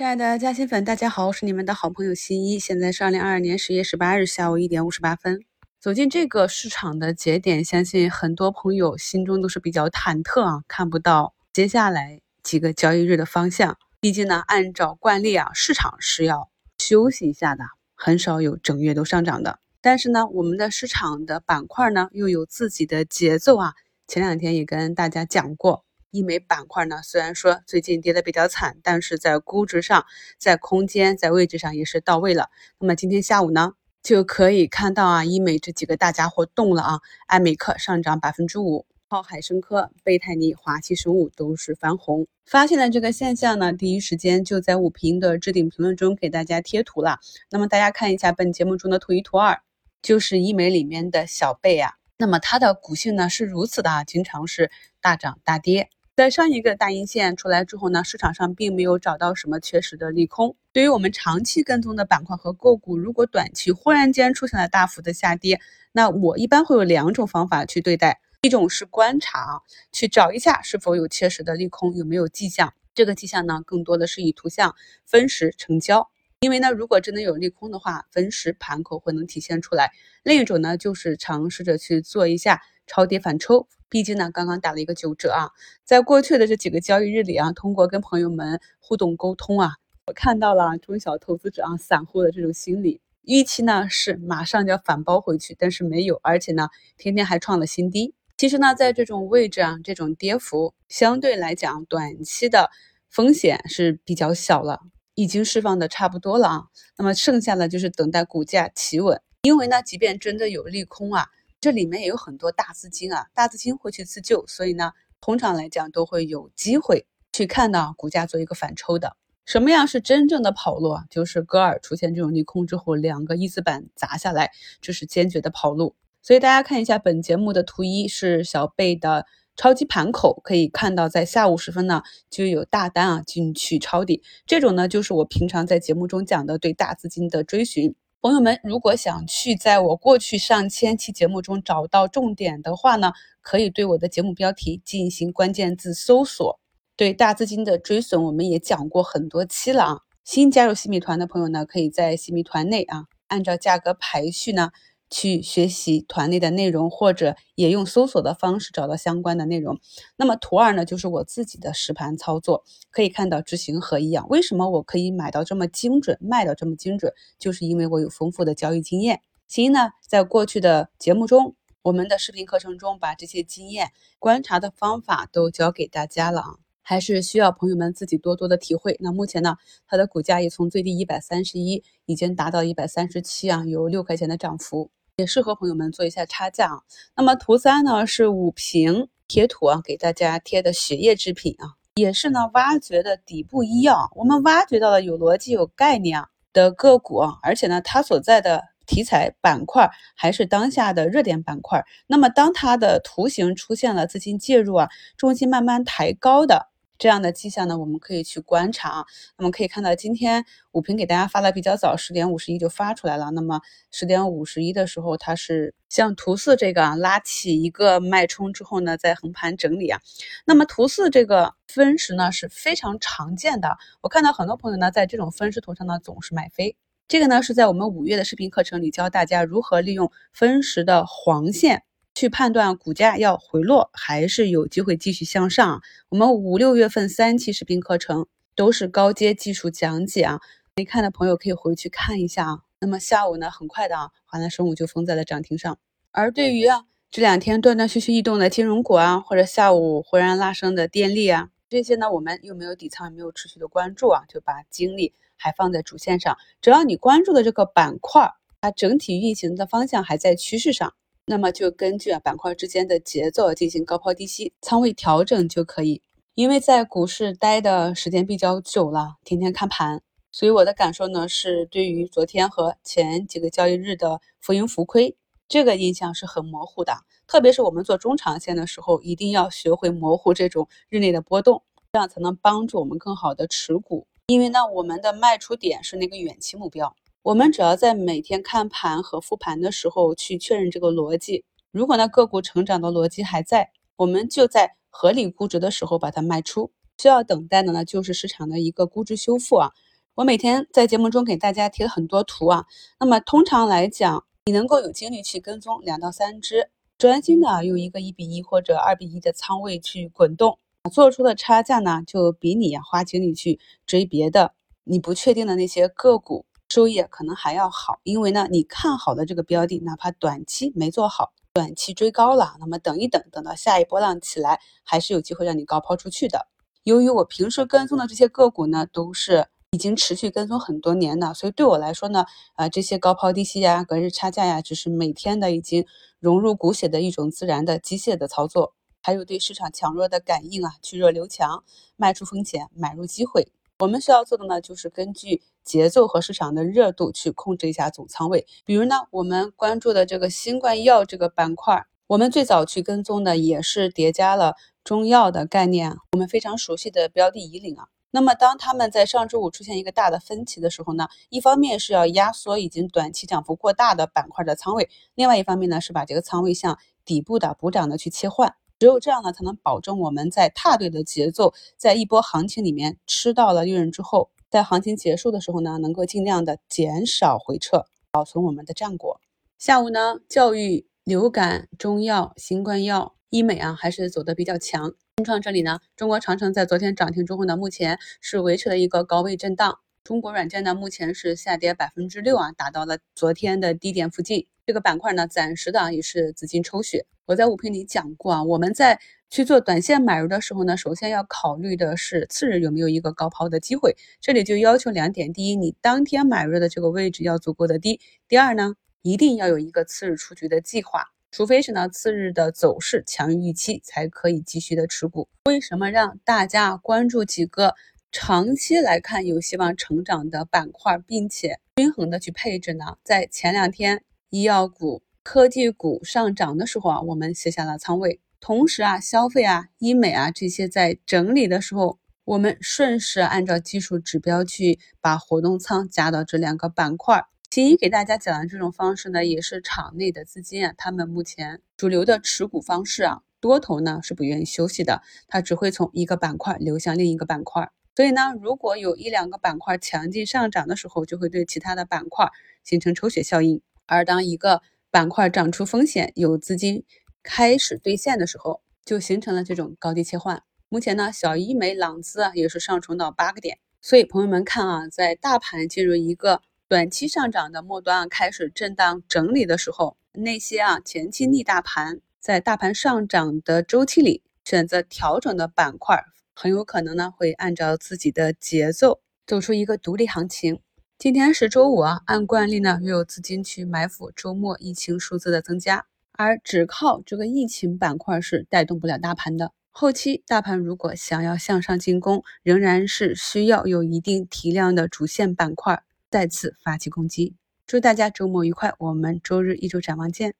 亲爱的嘉兴粉，大家好，我是你们的好朋友新一。现在是二零二二年十月十八日下午一点五十八分。走进这个市场的节点，相信很多朋友心中都是比较忐忑啊，看不到接下来几个交易日的方向。毕竟呢，按照惯例啊，市场是要休息一下的，很少有整月都上涨的。但是呢，我们的市场的板块呢，又有自己的节奏啊。前两天也跟大家讲过。医美板块呢，虽然说最近跌的比较惨，但是在估值上、在空间、在位置上也是到位了。那么今天下午呢，就可以看到啊，医美这几个大家伙动了啊，爱美克上涨百分之五，浩海生科、贝泰尼、华西生物都是翻红。发现了这个现象呢，第一时间就在五评的置顶评论中给大家贴图了。那么大家看一下本节目中的图一、图二，就是医美里面的小贝啊。那么它的股性呢是如此的啊，经常是大涨大跌。在上一个大阴线出来之后呢，市场上并没有找到什么确实的利空。对于我们长期跟踪的板块和个股，如果短期忽然间出现了大幅的下跌，那我一般会有两种方法去对待：一种是观察，去找一下是否有切实的利空，有没有迹象。这个迹象呢，更多的是以图像分时成交。因为呢，如果真的有利空的话，分时盘口会能体现出来。另一种呢，就是尝试着去做一下超跌反抽。毕竟呢，刚刚打了一个九折啊，在过去的这几个交易日里啊，通过跟朋友们互动沟通啊，我看到了中小投资者啊、散户的这种心理预期呢，是马上就要反包回去，但是没有，而且呢，天天还创了新低。其实呢，在这种位置啊，这种跌幅相对来讲，短期的风险是比较小了，已经释放的差不多了啊。那么剩下的就是等待股价企稳，因为呢，即便真的有利空啊。这里面也有很多大资金啊，大资金会去自救，所以呢，通常来讲都会有机会去看到股价做一个反抽的。什么样是真正的跑路啊？就是戈尔出现这种利空之后，两个一字板砸下来，这是坚决的跑路。所以大家看一下本节目的图一，是小贝的超级盘口，可以看到在下午时分呢就有大单啊进去抄底，这种呢就是我平常在节目中讲的对大资金的追寻。朋友们，如果想去在我过去上千期节目中找到重点的话呢，可以对我的节目标题进行关键字搜索。对大资金的追损，我们也讲过很多期了啊。新加入新米团的朋友呢，可以在新米团内啊，按照价格排序呢。去学习团内的内容，或者也用搜索的方式找到相关的内容。那么图二呢，就是我自己的实盘操作，可以看到执行和一样。为什么我可以买到这么精准，卖到这么精准？就是因为我有丰富的交易经验。其一呢，在过去的节目中，我们的视频课程中，把这些经验、观察的方法都教给大家了啊，还是需要朋友们自己多多的体会。那目前呢，它的股价也从最低一百三十一，已经达到一百三十七啊，有六块钱的涨幅。也适合朋友们做一下差价啊。那么图三呢是五平贴图啊，给大家贴的血液制品啊，也是呢挖掘的底部医药。我们挖掘到了有逻辑、有概念的个股啊，而且呢它所在的题材板块还是当下的热点板块。那么当它的图形出现了资金介入啊，重心慢慢抬高的。这样的迹象呢，我们可以去观察啊。那么可以看到，今天五平给大家发的比较早，十点五十一就发出来了。那么十点五十一的时候，它是像图四这个啊，拉起一个脉冲之后呢，在横盘整理啊。那么图四这个分时呢是非常常见的，我看到很多朋友呢在这种分时图上呢总是买飞。这个呢是在我们五月的视频课程里教大家如何利用分时的黄线。去判断股价要回落还是有机会继续向上。我们五六月份三期视频课程都是高阶技术讲解啊，没看的朋友可以回去看一下啊。那么下午呢，很快的啊，华南生物就封在了涨停上。而对于啊这两天断断续续异动的金融股啊，或者下午忽然拉升的电力啊，这些呢我们又没有底仓，也没有持续的关注啊，就把精力还放在主线上。只要你关注的这个板块，它整体运行的方向还在趋势上。那么就根据板块之间的节奏进行高抛低吸，仓位调整就可以。因为在股市待的时间比较久了，天天看盘，所以我的感受呢是，对于昨天和前几个交易日的浮盈浮亏，这个印象是很模糊的。特别是我们做中长线的时候，一定要学会模糊这种日内的波动，这样才能帮助我们更好的持股。因为呢，我们的卖出点是那个远期目标。我们只要在每天看盘和复盘的时候去确认这个逻辑，如果呢个股成长的逻辑还在，我们就在合理估值的时候把它卖出。需要等待的呢就是市场的一个估值修复啊。我每天在节目中给大家贴了很多图啊。那么通常来讲，你能够有精力去跟踪两到三只，专心的用一个一比一或者二比一的仓位去滚动，做出的差价呢，就比你花精力去追别的你不确定的那些个股收益可能还要好。因为呢，你看好的这个标的，哪怕短期没做好。短期追高了，那么等一等，等到下一波浪起来，还是有机会让你高抛出去的。由于我平时跟踪的这些个股呢，都是已经持续跟踪很多年的，所以对我来说呢，啊，这些高抛低吸呀、隔日差价呀，只是每天的已经融入骨血的一种自然的机械的操作，还有对市场强弱的感应啊，去弱留强，卖出风险，买入机会。我们需要做的呢，就是根据节奏和市场的热度去控制一下总仓位。比如呢，我们关注的这个新冠药这个板块，我们最早去跟踪的也是叠加了中药的概念，我们非常熟悉的标的以岭啊。那么当他们在上周五出现一个大的分歧的时候呢，一方面是要压缩已经短期涨幅过大的板块的仓位，另外一方面呢是把这个仓位向底部的补涨的去切换。只有这样呢，才能保证我们在踏对的节奏，在一波行情里面吃到了利润之后，在行情结束的时候呢，能够尽量的减少回撤，保存我们的战果。下午呢，教育、流感、中药、新冠药、医美啊，还是走的比较强。新创这里呢，中国长城在昨天涨停之后呢，目前是维持了一个高位震荡。中国软件呢，目前是下跌百分之六啊，达到了昨天的低点附近。这个板块呢，暂时的也是资金抽血。我在五评里讲过啊，我们在去做短线买入的时候呢，首先要考虑的是次日有没有一个高抛的机会。这里就要求两点：第一，你当天买入的这个位置要足够的低；第二呢，一定要有一个次日出局的计划。除非是呢次日的走势强于预期，才可以继续的持股。为什么让大家关注几个？长期来看有希望成长的板块，并且均衡的去配置呢。在前两天医药股、科技股上涨的时候啊，我们卸下了仓位。同时啊，消费啊、医美啊这些在整理的时候，我们顺势按照技术指标去把活动仓加到这两个板块。秦一给大家讲的这种方式呢，也是场内的资金啊，他们目前主流的持股方式啊，多头呢是不愿意休息的，它只会从一个板块流向另一个板块。所以呢，如果有一两个板块强劲上涨的时候，就会对其他的板块形成抽血效应。而当一个板块涨出风险，有资金开始兑现的时候，就形成了这种高低切换。目前呢，小医美、朗姿啊也是上冲到八个点。所以朋友们看啊，在大盘进入一个短期上涨的末端啊，开始震荡整理的时候，那些啊前期逆大盘，在大盘上涨的周期里选择调整的板块。很有可能呢，会按照自己的节奏走出一个独立行情。今天是周五啊，按惯例呢，又有资金去埋伏周末疫情数字的增加，而只靠这个疫情板块是带动不了大盘的。后期大盘如果想要向上进攻，仍然是需要有一定体量的主线板块再次发起攻击。祝大家周末愉快，我们周日一周展望见。